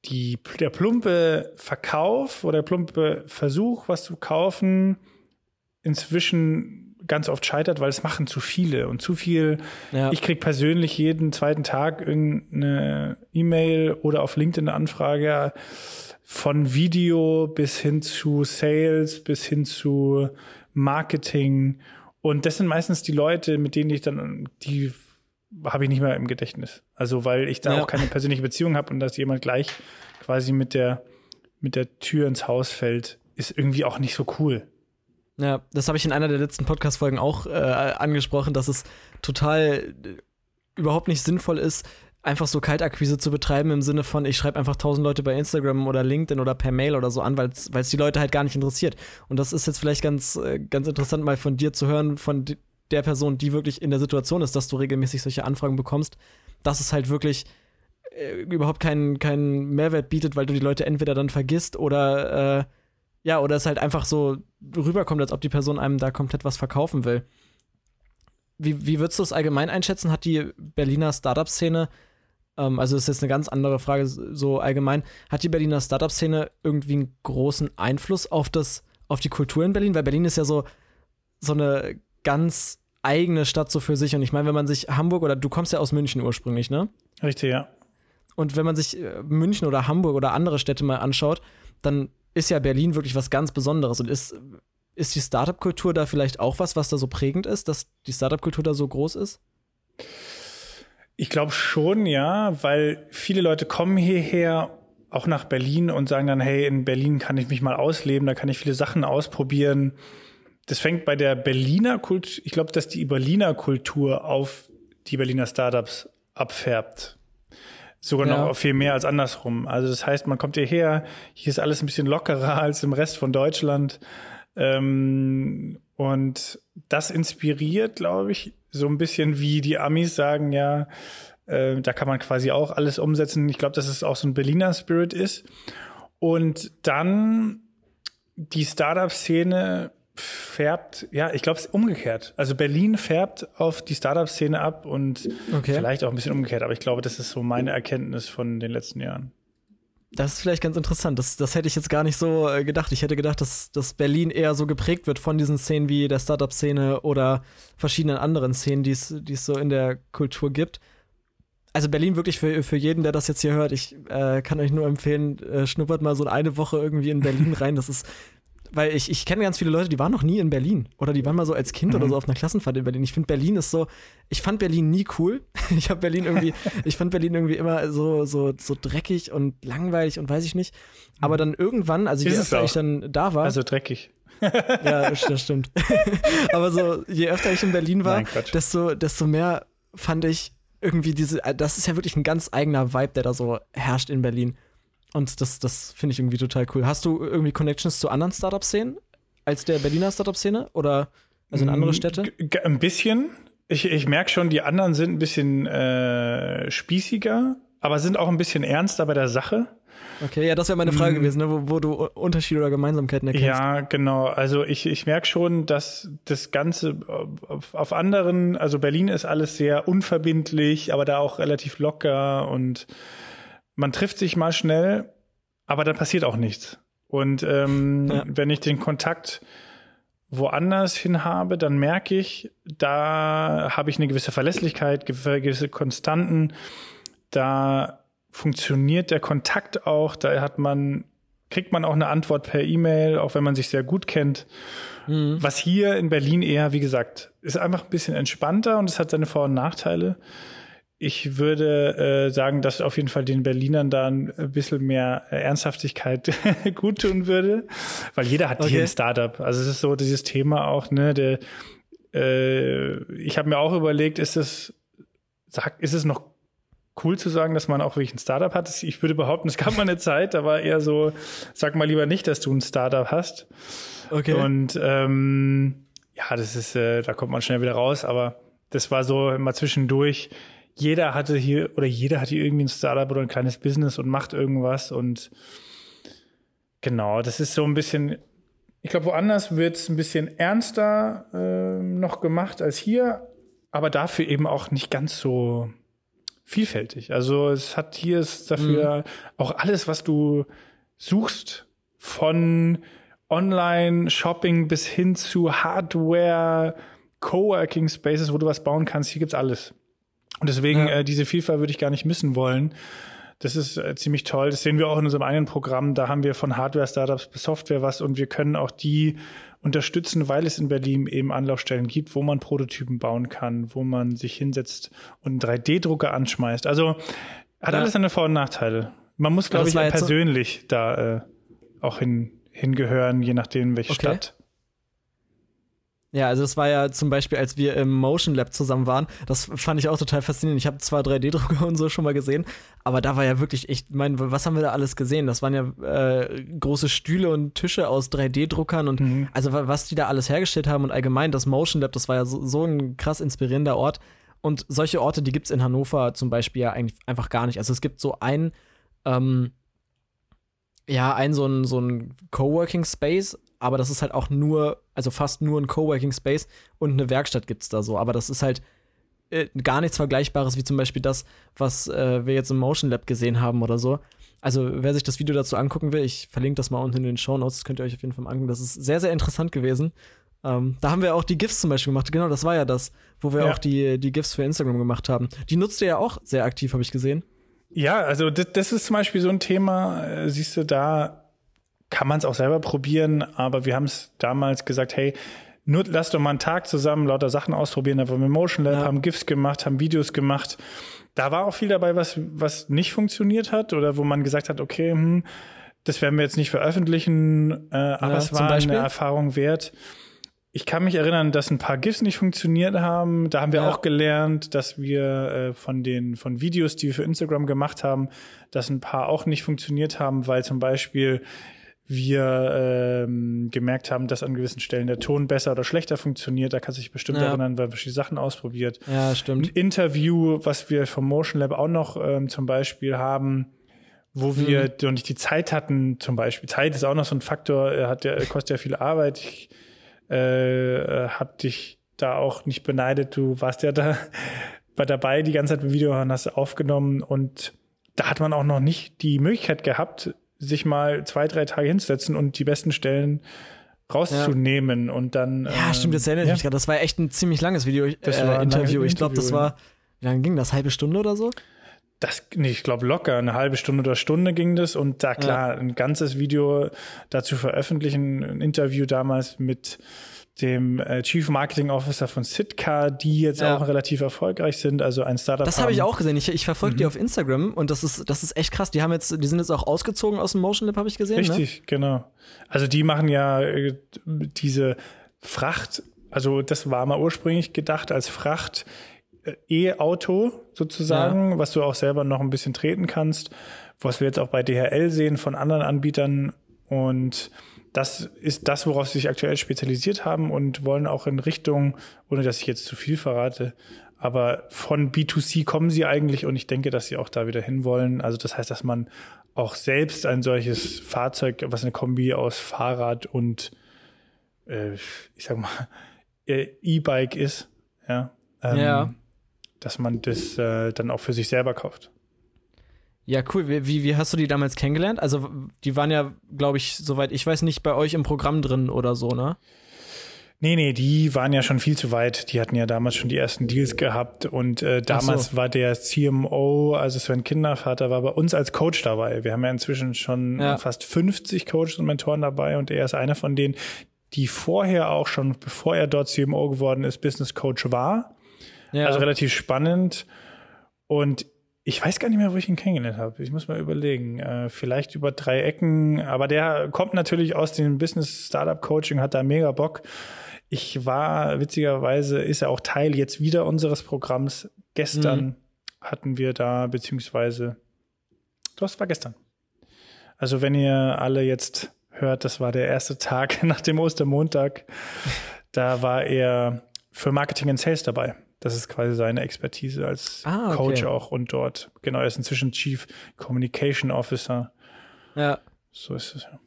die, der plumpe Verkauf oder der plumpe Versuch, was zu kaufen, inzwischen ganz oft scheitert, weil es machen zu viele und zu viel. Ja. Ich krieg persönlich jeden zweiten Tag irgendeine E-Mail oder auf LinkedIn eine Anfrage von Video bis hin zu Sales, bis hin zu Marketing. Und das sind meistens die Leute, mit denen ich dann, die habe ich nicht mehr im Gedächtnis. Also weil ich da ja. auch keine persönliche Beziehung habe und dass jemand gleich quasi mit der, mit der Tür ins Haus fällt, ist irgendwie auch nicht so cool. Ja, das habe ich in einer der letzten Podcast-Folgen auch äh, angesprochen, dass es total äh, überhaupt nicht sinnvoll ist, einfach so Kaltakquise zu betreiben im Sinne von, ich schreibe einfach tausend Leute bei Instagram oder LinkedIn oder per Mail oder so an, weil es die Leute halt gar nicht interessiert. Und das ist jetzt vielleicht ganz, äh, ganz interessant mal von dir zu hören, von der Person, die wirklich in der Situation ist, dass du regelmäßig solche Anfragen bekommst, dass es halt wirklich äh, überhaupt keinen keinen Mehrwert bietet, weil du die Leute entweder dann vergisst oder äh, ja, oder es halt einfach so rüberkommt, als ob die Person einem da komplett was verkaufen will. Wie, wie würdest du es allgemein einschätzen? Hat die Berliner Startup-Szene, ähm, also das ist jetzt eine ganz andere Frage, so allgemein, hat die Berliner Startup-Szene irgendwie einen großen Einfluss auf das, auf die Kultur in Berlin? Weil Berlin ist ja so, so eine ganz eigene Stadt so für sich. Und ich meine, wenn man sich Hamburg oder du kommst ja aus München ursprünglich, ne? Richtig, ja. Und wenn man sich äh, München oder Hamburg oder andere Städte mal anschaut, dann ist ja Berlin wirklich was ganz Besonderes und ist, ist die Startup-Kultur da vielleicht auch was, was da so prägend ist, dass die Startup-Kultur da so groß ist? Ich glaube schon, ja, weil viele Leute kommen hierher auch nach Berlin und sagen dann, hey, in Berlin kann ich mich mal ausleben, da kann ich viele Sachen ausprobieren. Das fängt bei der Berliner Kultur, ich glaube, dass die Berliner Kultur auf die Berliner Startups abfärbt. Sogar ja. noch viel mehr als andersrum. Also das heißt, man kommt hierher, hier ist alles ein bisschen lockerer als im Rest von Deutschland. Ähm, und das inspiriert, glaube ich, so ein bisschen wie die Amis sagen, ja, äh, da kann man quasi auch alles umsetzen. Ich glaube, dass es auch so ein Berliner Spirit ist. Und dann die Startup-Szene färbt, ja, ich glaube, es ist umgekehrt. Also Berlin färbt auf die Startup-Szene ab und okay. vielleicht auch ein bisschen umgekehrt, aber ich glaube, das ist so meine Erkenntnis von den letzten Jahren. Das ist vielleicht ganz interessant. Das, das hätte ich jetzt gar nicht so äh, gedacht. Ich hätte gedacht, dass, dass Berlin eher so geprägt wird von diesen Szenen wie der Startup-Szene oder verschiedenen anderen Szenen, die es so in der Kultur gibt. Also Berlin wirklich für, für jeden, der das jetzt hier hört, ich äh, kann euch nur empfehlen, äh, schnuppert mal so eine Woche irgendwie in Berlin rein. Das ist weil ich, ich kenne ganz viele Leute, die waren noch nie in Berlin. Oder die waren mal so als Kind mhm. oder so auf einer Klassenfahrt in Berlin. Ich finde Berlin ist so, ich fand Berlin nie cool. Ich habe Berlin irgendwie, ich fand Berlin irgendwie immer so, so, so dreckig und langweilig und weiß ich nicht. Aber mhm. dann irgendwann, also je öfter ich dann da war. Also dreckig. ja, das stimmt. Aber so, je öfter ich in Berlin war, Nein, desto, desto mehr fand ich irgendwie diese, das ist ja wirklich ein ganz eigener Vibe, der da so herrscht in Berlin. Und das, das finde ich irgendwie total cool. Hast du irgendwie Connections zu anderen Startup-Szenen als der Berliner Startup-Szene oder also in andere mm, Städte? Ein bisschen. Ich, ich merke schon, die anderen sind ein bisschen äh, spießiger, aber sind auch ein bisschen ernster bei der Sache. Okay, ja, das wäre meine Frage mm. gewesen, ne? wo, wo, du Unterschiede oder Gemeinsamkeiten erkennst. Ja, genau. Also ich, ich merke schon, dass das Ganze auf, auf, anderen, also Berlin ist alles sehr unverbindlich, aber da auch relativ locker und man trifft sich mal schnell, aber dann passiert auch nichts. Und ähm, ja. wenn ich den Kontakt woanders hin habe, dann merke ich, da habe ich eine gewisse Verlässlichkeit, gewisse Konstanten. Da funktioniert der Kontakt auch, da hat man, kriegt man auch eine Antwort per E-Mail, auch wenn man sich sehr gut kennt. Mhm. Was hier in Berlin eher, wie gesagt, ist einfach ein bisschen entspannter und es hat seine Vor- und Nachteile ich würde äh, sagen, dass auf jeden Fall den Berlinern da ein bisschen mehr äh, Ernsthaftigkeit gut tun würde, weil jeder hat okay. hier ein Startup. Also es ist so dieses Thema auch, ne, der äh, ich habe mir auch überlegt, ist es sag, ist es noch cool zu sagen, dass man auch wirklich ein Startup hat? Ich würde behaupten, es gab mal eine Zeit, da war eher so, sag mal lieber nicht, dass du ein Startup hast. Okay. Und ähm, ja, das ist, äh, da kommt man schnell wieder raus, aber das war so immer zwischendurch jeder hatte hier oder jeder hat hier irgendwie ein Startup oder ein kleines Business und macht irgendwas und genau, das ist so ein bisschen, ich glaube, woanders wird es ein bisschen ernster äh, noch gemacht als hier, aber dafür eben auch nicht ganz so vielfältig. Also es hat hier ist dafür mhm. auch alles, was du suchst, von Online-Shopping bis hin zu Hardware, Coworking Spaces, wo du was bauen kannst. Hier gibt's alles. Und deswegen, ja. äh, diese Vielfalt würde ich gar nicht missen wollen. Das ist äh, ziemlich toll. Das sehen wir auch in unserem eigenen Programm. Da haben wir von Hardware-Startups bis Software was und wir können auch die unterstützen, weil es in Berlin eben Anlaufstellen gibt, wo man Prototypen bauen kann, wo man sich hinsetzt und einen 3D-Drucker anschmeißt. Also hat ja. alles seine Vor- und Nachteile. Man muss, glaube ich, persönlich so da äh, auch hin, hingehören, je nachdem, welche okay. Stadt. Ja, also das war ja zum Beispiel, als wir im Motion Lab zusammen waren, das fand ich auch total faszinierend. Ich habe zwar 3D-Drucker und so schon mal gesehen, aber da war ja wirklich echt, ich meine, was haben wir da alles gesehen? Das waren ja äh, große Stühle und Tische aus 3D-Druckern und mhm. also was die da alles hergestellt haben und allgemein das Motion Lab, das war ja so, so ein krass inspirierender Ort. Und solche Orte, die gibt es in Hannover zum Beispiel ja eigentlich einfach gar nicht. Also es gibt so ein, ähm, ja, ein so ein, so ein Coworking Space, aber das ist halt auch nur, also fast nur ein Coworking Space und eine Werkstatt gibt es da so. Aber das ist halt äh, gar nichts Vergleichbares wie zum Beispiel das, was äh, wir jetzt im Motion Lab gesehen haben oder so. Also, wer sich das Video dazu angucken will, ich verlinke das mal unten in den Show Notes, das könnt ihr euch auf jeden Fall mal angucken. Das ist sehr, sehr interessant gewesen. Ähm, da haben wir auch die GIFs zum Beispiel gemacht. Genau, das war ja das, wo wir ja. auch die, die GIFs für Instagram gemacht haben. Die nutzt ihr ja auch sehr aktiv, habe ich gesehen. Ja, also das, das, ist zum Beispiel so ein Thema, äh, siehst du, da kann man es auch selber probieren, aber wir haben es damals gesagt, hey, nur lass doch mal einen Tag zusammen lauter Sachen ausprobieren. Da waren wir Motion Lab, ja. haben GIFs gemacht, haben Videos gemacht. Da war auch viel dabei, was, was nicht funktioniert hat oder wo man gesagt hat, okay, hm, das werden wir jetzt nicht veröffentlichen, äh, aber ja, es war eine Erfahrung wert. Ich kann mich erinnern, dass ein paar GIFs nicht funktioniert haben. Da haben wir ja. auch gelernt, dass wir äh, von den von Videos, die wir für Instagram gemacht haben, dass ein paar auch nicht funktioniert haben, weil zum Beispiel wir ähm, gemerkt haben, dass an gewissen Stellen der Ton besser oder schlechter funktioniert. Da kannst du dich bestimmt ja. erinnern, weil wir die Sachen ausprobiert. Ja, stimmt. Ein Interview, was wir vom Motion Lab auch noch ähm, zum Beispiel haben, wo wir mhm. nicht die Zeit hatten, zum Beispiel. Zeit ist auch noch so ein Faktor, er hat ja, kostet ja viel Arbeit. Ich äh, hab dich da auch nicht beneidet. Du warst ja da war dabei die ganze Zeit im Video und hast aufgenommen und da hat man auch noch nicht die Möglichkeit gehabt, sich mal zwei, drei Tage hinzusetzen und die besten Stellen rauszunehmen ja. und dann. Ja, ähm, stimmt, das erinnert ja. mich gerade. Das war echt ein ziemlich langes Video, äh, Interview. Ich glaube, das war, wie lange ging das? Halbe Stunde oder so? Das, nee, ich glaube locker, eine halbe Stunde oder Stunde ging das und da klar, ja. ein ganzes Video dazu veröffentlichen, ein Interview damals mit dem äh, Chief Marketing Officer von Sitka, die jetzt ja. auch relativ erfolgreich sind, also ein Startup. Das habe ich auch gesehen. Ich, ich verfolge mhm. die auf Instagram und das ist, das ist echt krass. Die haben jetzt, die sind jetzt auch ausgezogen aus dem Motion Lab, habe ich gesehen. Ne? Richtig, ne? genau. Also die machen ja äh, diese Fracht, also das war mal ursprünglich gedacht als Fracht E-Auto sozusagen, ja. was du auch selber noch ein bisschen treten kannst, was wir jetzt auch bei DHL sehen von anderen Anbietern und das ist das, worauf sie sich aktuell spezialisiert haben und wollen auch in Richtung, ohne dass ich jetzt zu viel verrate, aber von B2C kommen sie eigentlich und ich denke, dass sie auch da wieder hinwollen. Also das heißt, dass man auch selbst ein solches Fahrzeug, was eine Kombi aus Fahrrad und äh, ich sag mal E-Bike ist, ja, ähm, ja, dass man das äh, dann auch für sich selber kauft. Ja, cool. Wie, wie hast du die damals kennengelernt? Also, die waren ja, glaube ich, soweit ich weiß, nicht bei euch im Programm drin oder so, ne? Nee, nee, die waren ja schon viel zu weit. Die hatten ja damals schon die ersten Deals gehabt und äh, damals so. war der CMO, also Sven Kindervater, war bei uns als Coach dabei. Wir haben ja inzwischen schon ja. fast 50 Coaches und Mentoren dabei und er ist einer von denen, die vorher auch schon, bevor er dort CMO geworden ist, Business Coach war. Ja. Also relativ spannend. Und ich weiß gar nicht mehr, wo ich ihn kennengelernt habe. Ich muss mal überlegen. Äh, vielleicht über drei Ecken. Aber der kommt natürlich aus dem Business Startup Coaching, hat da mega Bock. Ich war, witzigerweise, ist er auch Teil jetzt wieder unseres Programms. Gestern mhm. hatten wir da, beziehungsweise, das war gestern. Also wenn ihr alle jetzt hört, das war der erste Tag nach dem Ostermontag. Da war er für Marketing und Sales dabei. Das ist quasi seine Expertise als ah, okay. Coach auch und dort. Genau, er ist inzwischen Chief Communication Officer. Ja. So ist es ja.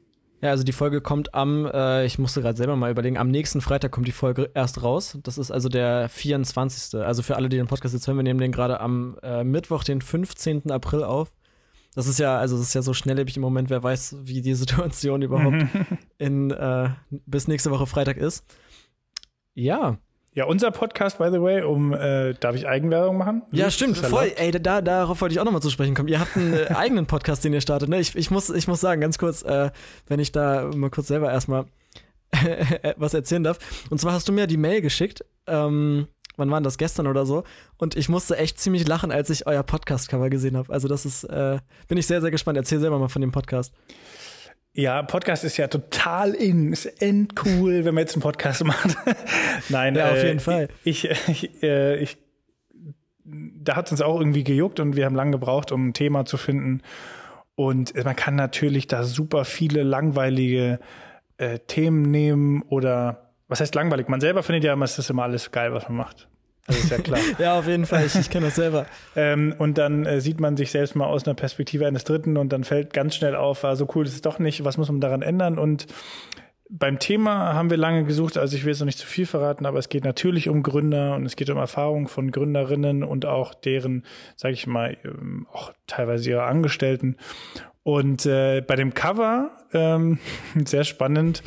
Ja, also die Folge kommt am, äh, ich musste gerade selber mal überlegen, am nächsten Freitag kommt die Folge erst raus. Das ist also der 24. Also für alle, die den Podcast jetzt hören, wir nehmen den gerade am äh, Mittwoch, den 15. April auf. Das ist ja, also das ist ja so schnelllebig im Moment, wer weiß, wie die Situation überhaupt in, äh, bis nächste Woche Freitag ist. Ja, Ja, unser Podcast, by the way, um, äh, darf ich Eigenwerbung machen? Ja, stimmt, voll. Ey, da, darauf wollte ich auch nochmal zu sprechen kommen. Ihr habt einen äh, eigenen Podcast, den ihr startet, ne? Ich, ich, muss, ich muss sagen, ganz kurz, äh, wenn ich da mal kurz selber erstmal was erzählen darf. Und zwar hast du mir die Mail geschickt, ähm, wann war das, gestern oder so? Und ich musste echt ziemlich lachen, als ich euer Podcast-Cover gesehen habe. Also das ist, äh, bin ich sehr, sehr gespannt. Erzähl selber mal von dem Podcast. Ja, Podcast ist ja total in, ist endcool, wenn man jetzt einen Podcast macht. Nein, ja, auf äh, jeden Fall. Ich, ich, äh, ich, da hat es uns auch irgendwie gejuckt und wir haben lange gebraucht, um ein Thema zu finden. Und man kann natürlich da super viele langweilige äh, Themen nehmen oder was heißt langweilig? Man selber findet ja immer, es ist immer alles geil, was man macht. Das ist ja klar. ja, auf jeden Fall. Ich, ich kenne das selber. ähm, und dann äh, sieht man sich selbst mal aus einer Perspektive eines Dritten und dann fällt ganz schnell auf, war so cool ist es doch nicht, was muss man daran ändern? Und beim Thema haben wir lange gesucht, also ich will jetzt noch nicht zu viel verraten, aber es geht natürlich um Gründer und es geht um Erfahrungen von Gründerinnen und auch deren, sage ich mal, ähm, auch teilweise ihre Angestellten. Und äh, bei dem Cover, ähm, sehr spannend,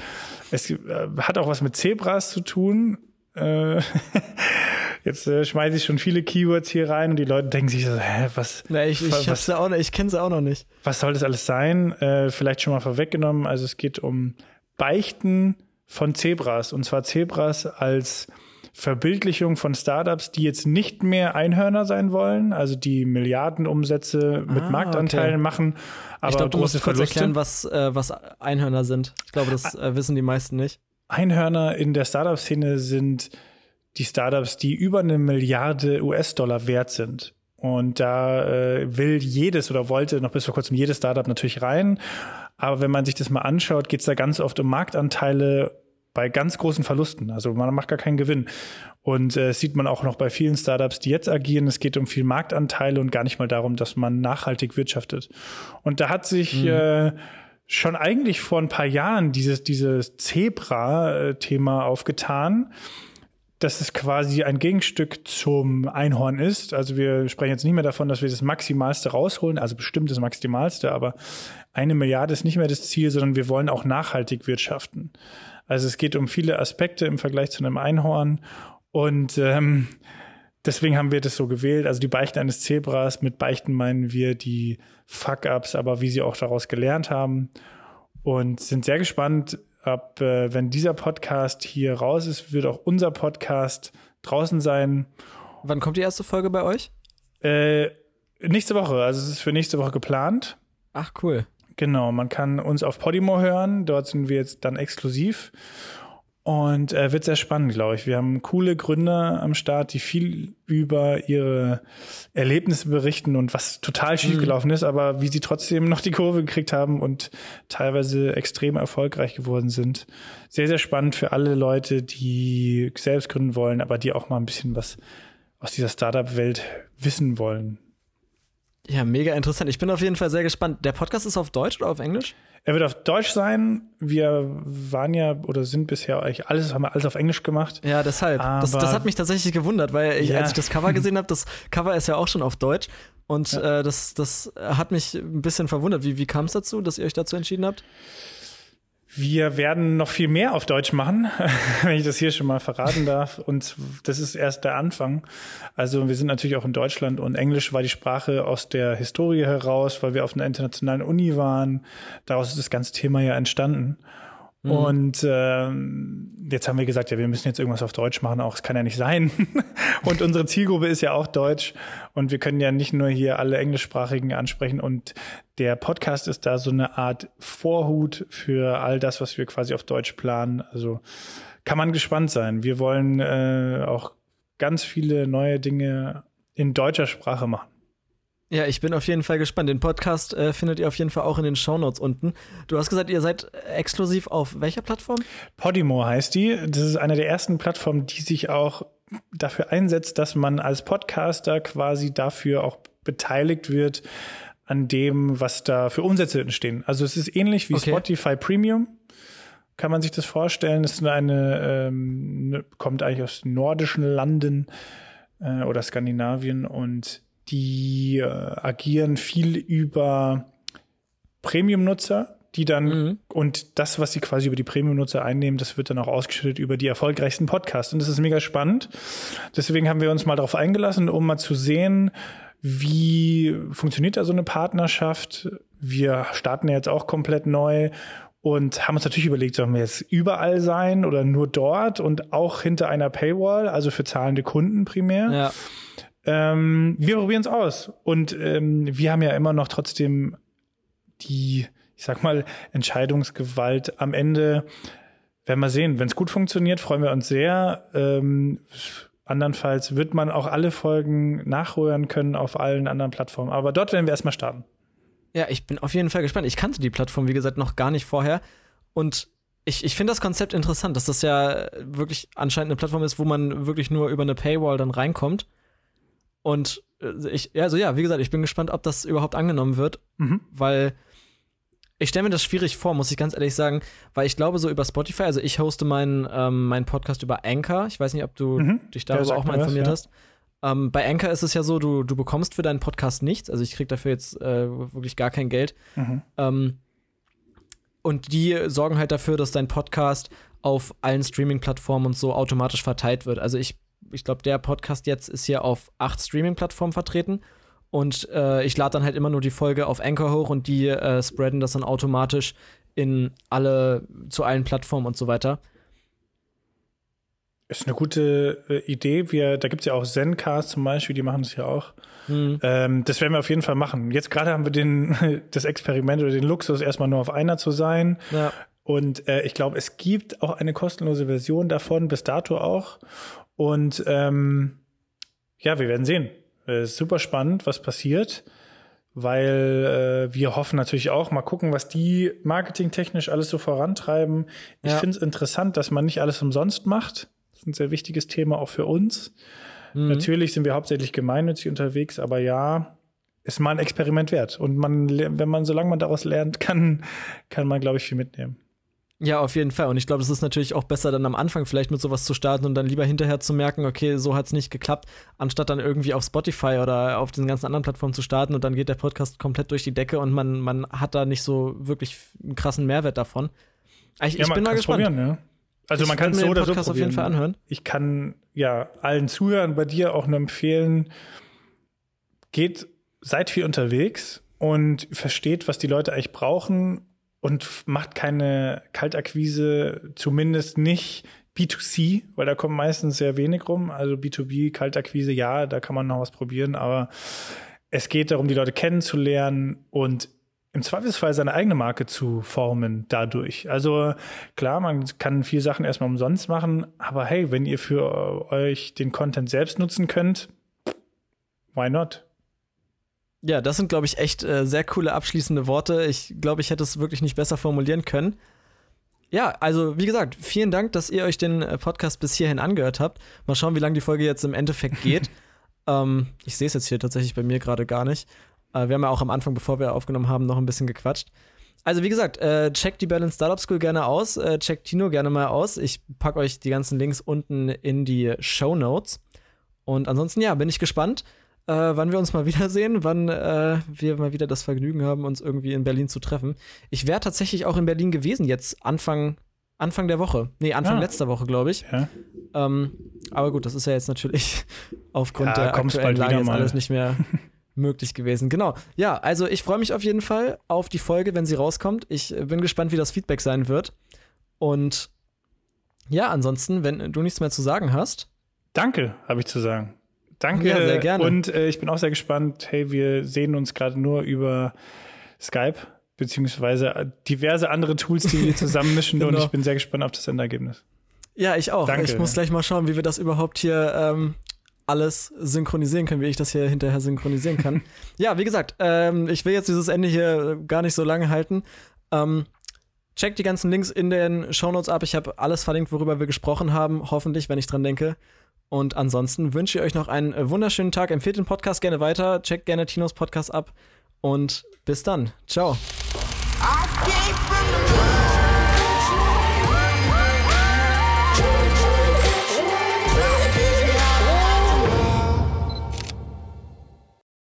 es äh, hat auch was mit Zebras zu tun. Äh, Jetzt äh, schmeiße ich schon viele Keywords hier rein und die Leute denken sich so, hä, was? Na, ich, ich, was, auch, ich kenne sie auch noch nicht. Was soll das alles sein? Äh, vielleicht schon mal vorweggenommen. Also es geht um Beichten von Zebras. Und zwar Zebras als Verbildlichung von Startups, die jetzt nicht mehr Einhörner sein wollen, also die Milliardenumsätze mit ah, Marktanteilen okay. machen, aber ich glaub, du musst kurz Verluste. erklären, was, äh, was Einhörner sind. Ich glaube, das äh, wissen die meisten nicht. Einhörner in der Startup-Szene sind die Startups, die über eine Milliarde US-Dollar wert sind. Und da äh, will jedes oder wollte noch bis vor kurzem jedes Startup natürlich rein. Aber wenn man sich das mal anschaut, geht es da ganz oft um Marktanteile bei ganz großen Verlusten. Also man macht gar keinen Gewinn. Und äh, sieht man auch noch bei vielen Startups, die jetzt agieren. Es geht um viel Marktanteile und gar nicht mal darum, dass man nachhaltig wirtschaftet. Und da hat sich mhm. äh, schon eigentlich vor ein paar Jahren dieses, dieses Zebra-Thema aufgetan dass es quasi ein Gegenstück zum Einhorn ist. Also wir sprechen jetzt nicht mehr davon, dass wir das Maximalste rausholen, also bestimmt das Maximalste, aber eine Milliarde ist nicht mehr das Ziel, sondern wir wollen auch nachhaltig wirtschaften. Also es geht um viele Aspekte im Vergleich zu einem Einhorn und ähm, deswegen haben wir das so gewählt. Also die Beichten eines Zebras, mit Beichten meinen wir die Fuck-ups, aber wie sie auch daraus gelernt haben und sind sehr gespannt, ab, äh, wenn dieser Podcast hier raus ist, wird auch unser Podcast draußen sein. Wann kommt die erste Folge bei euch? Äh, nächste Woche, also es ist für nächste Woche geplant. Ach, cool. Genau, man kann uns auf Podimo hören, dort sind wir jetzt dann exklusiv. Und äh, wird sehr spannend, glaube ich. Wir haben coole Gründer am Start, die viel über ihre Erlebnisse berichten und was total schiefgelaufen mhm. ist, aber wie sie trotzdem noch die Kurve gekriegt haben und teilweise extrem erfolgreich geworden sind. Sehr, sehr spannend für alle Leute, die selbst gründen wollen, aber die auch mal ein bisschen was aus dieser Startup-Welt wissen wollen. Ja, mega interessant. Ich bin auf jeden Fall sehr gespannt. Der Podcast ist auf Deutsch oder auf Englisch? Er wird auf Deutsch sein. Wir waren ja oder sind bisher eigentlich alles, haben wir alles auf Englisch gemacht. Ja, deshalb. Das, das, hat mich tatsächlich gewundert, weil ich, ja. als ich das Cover gesehen habe, das Cover ist ja auch schon auf Deutsch. Und ja. äh, das, das hat mich ein bisschen verwundert. Wie, wie kam es dazu, dass ihr euch dazu entschieden habt? Wir werden noch viel mehr auf Deutsch machen, wenn ich das hier schon mal verraten darf. Und das ist erst der Anfang. Also wir sind natürlich auch in Deutschland und Englisch war die Sprache aus der Historie heraus, weil wir auf einer internationalen Uni waren. Daraus ist das ganze Thema ja entstanden. Mhm. Und ähm, jetzt haben wir gesagt, ja, wir müssen jetzt irgendwas auf Deutsch machen, auch es kann ja nicht sein. und unsere Zielgruppe ist ja auch Deutsch und wir können ja nicht nur hier alle Englischsprachigen ansprechen und der Podcast ist da so eine Art Vorhut für all das, was wir quasi auf Deutsch planen. Also kann man gespannt sein. Wir wollen äh, auch ganz viele neue Dinge in deutscher Sprache machen. Ja, ich bin auf jeden Fall gespannt. Den Podcast äh, findet ihr auf jeden Fall auch in den Shownotes unten. Du hast gesagt, ihr seid exklusiv auf welcher Plattform? Podimo heißt die. Das ist eine der ersten Plattformen, die sich auch dafür einsetzt, dass man als Podcaster quasi dafür auch beteiligt wird an dem, was da für Umsätze entstehen. Also es ist ähnlich wie okay. Spotify Premium. Kann man sich das vorstellen? Es ist eine, ähm, ne, kommt eigentlich aus nordischen Landen äh, oder Skandinavien und die äh, agieren viel über Premium-Nutzer, die dann mhm. und das, was sie quasi über die Premium-Nutzer einnehmen, das wird dann auch ausgeschüttet über die erfolgreichsten Podcasts. Und das ist mega spannend. Deswegen haben wir uns mal darauf eingelassen, um mal zu sehen, wie funktioniert da so eine Partnerschaft. Wir starten ja jetzt auch komplett neu und haben uns natürlich überlegt, sollen wir jetzt überall sein oder nur dort und auch hinter einer Paywall, also für zahlende Kunden primär. Ja. Ähm, wir probieren es aus. Und ähm, wir haben ja immer noch trotzdem die, ich sag mal, Entscheidungsgewalt am Ende. Werden wir sehen. Wenn es gut funktioniert, freuen wir uns sehr. Ähm, andernfalls wird man auch alle Folgen nachhören können auf allen anderen Plattformen. Aber dort werden wir erstmal starten. Ja, ich bin auf jeden Fall gespannt. Ich kannte die Plattform, wie gesagt, noch gar nicht vorher. Und ich, ich finde das Konzept interessant, dass das ja wirklich anscheinend eine Plattform ist, wo man wirklich nur über eine Paywall dann reinkommt. Und äh, ich, also ja, wie gesagt, ich bin gespannt, ob das überhaupt angenommen wird, mhm. weil ich stelle mir das schwierig vor, muss ich ganz ehrlich sagen, weil ich glaube, so über Spotify, also ich hoste meinen ähm, mein Podcast über Anchor. Ich weiß nicht, ob du mhm. dich darüber auch mal informiert was, ja. hast. Ähm, bei Anchor ist es ja so, du, du bekommst für deinen Podcast nichts. Also ich kriege dafür jetzt äh, wirklich gar kein Geld. Mhm. Ähm, und die sorgen halt dafür, dass dein Podcast auf allen Streaming-Plattformen und so automatisch verteilt wird. Also ich ich glaube, der Podcast jetzt ist hier auf acht Streaming-Plattformen vertreten. Und äh, ich lade dann halt immer nur die Folge auf Anchor hoch und die äh, spreaden das dann automatisch in alle, zu allen Plattformen und so weiter. Ist eine gute äh, Idee. Wir, da gibt es ja auch Zencast zum Beispiel, die machen das ja auch. Mhm. Ähm, das werden wir auf jeden Fall machen. Jetzt gerade haben wir den, das Experiment oder den Luxus, erstmal nur auf einer zu sein. Ja. Und äh, ich glaube, es gibt auch eine kostenlose Version davon, bis dato auch. Und ähm, ja, wir werden sehen. Äh, super spannend, was passiert, weil äh, wir hoffen natürlich auch, mal gucken, was die marketingtechnisch alles so vorantreiben. Ich ja. finde es interessant, dass man nicht alles umsonst macht. Das ist ein sehr wichtiges Thema auch für uns. Mhm. Natürlich sind wir hauptsächlich gemeinnützig unterwegs, aber ja, ist mal ein Experiment wert. Und man, wenn man, solange man daraus lernt, kann, kann man, glaube ich, viel mitnehmen. Ja, auf jeden Fall. Und ich glaube, es ist natürlich auch besser, dann am Anfang vielleicht mit sowas zu starten und dann lieber hinterher zu merken, okay, so hat es nicht geklappt, anstatt dann irgendwie auf Spotify oder auf diesen ganzen anderen Plattformen zu starten und dann geht der Podcast komplett durch die Decke und man, man hat da nicht so wirklich einen krassen Mehrwert davon. Ich, ja, ich bin mal gespannt. Ja. Also ich man kann es so oder so auf jeden Fall anhören. Ich kann ja allen Zuhörern bei dir auch nur empfehlen, geht, seid viel unterwegs und versteht, was die Leute eigentlich brauchen und macht keine Kaltakquise, zumindest nicht B2C, weil da kommt meistens sehr wenig rum. Also B2B, Kaltakquise, ja, da kann man noch was probieren, aber es geht darum, die Leute kennenzulernen und im Zweifelsfall seine eigene Marke zu formen dadurch. Also klar, man kann viele Sachen erstmal umsonst machen, aber hey, wenn ihr für euch den Content selbst nutzen könnt, why not? Ja, das sind, glaube ich, echt äh, sehr coole abschließende Worte. Ich glaube, ich hätte es wirklich nicht besser formulieren können. Ja, also wie gesagt, vielen Dank, dass ihr euch den äh, Podcast bis hierhin angehört habt. Mal schauen, wie lange die Folge jetzt im Endeffekt geht. ähm, ich sehe es jetzt hier tatsächlich bei mir gerade gar nicht. Äh, wir haben ja auch am Anfang, bevor wir aufgenommen haben, noch ein bisschen gequatscht. Also wie gesagt, äh, checkt die Balance Startup School gerne aus, äh, checkt Tino gerne mal aus. Ich packe euch die ganzen Links unten in die Show Notes. Und ansonsten, ja, bin ich gespannt äh, wann wir uns mal wiedersehen, wann äh, wir mal wieder das Vergnügen haben, uns irgendwie in Berlin zu treffen. Ich wäre tatsächlich auch in Berlin gewesen, jetzt Anfang, Anfang der Woche. Nee, Anfang ah. letzter Woche, glaube ich. Ja. Ähm, aber gut, das ist ja jetzt natürlich aufgrund ja, der aktuellen Lage jetzt alles nicht mehr möglich gewesen. Genau. Ja, also ich freue mich auf jeden Fall auf die Folge, wenn sie rauskommt. Ich bin gespannt, wie das Feedback sein wird. Und ja, ansonsten, wenn du nichts mehr zu sagen hast. Danke, habe ich zu sagen. Danke. Ja, sehr gerne. Und äh, ich bin auch sehr gespannt. Hey, wir sehen uns gerade nur über Skype beziehungsweise diverse andere Tools, die wir zusammenmischen. genau. Und ich bin sehr gespannt auf das Endergebnis. Ja, ich auch. Danke. Ich muss gleich mal schauen, wie wir das überhaupt hier ähm, alles synchronisieren können, wie ich das hier hinterher synchronisieren kann. ja, wie gesagt, ähm, ich will jetzt dieses Ende hier gar nicht so lange halten. Ähm, checkt die ganzen Links in den Shownotes ab. Ich habe alles verlinkt, worüber wir gesprochen haben. Hoffentlich, wenn ich dran denke. Und ansonsten wünsche ich euch noch einen äh, wunderschönen Tag. Empfehlt den Podcast gerne weiter. Checkt gerne Tinos Podcast ab. Und bis dann. Ciao.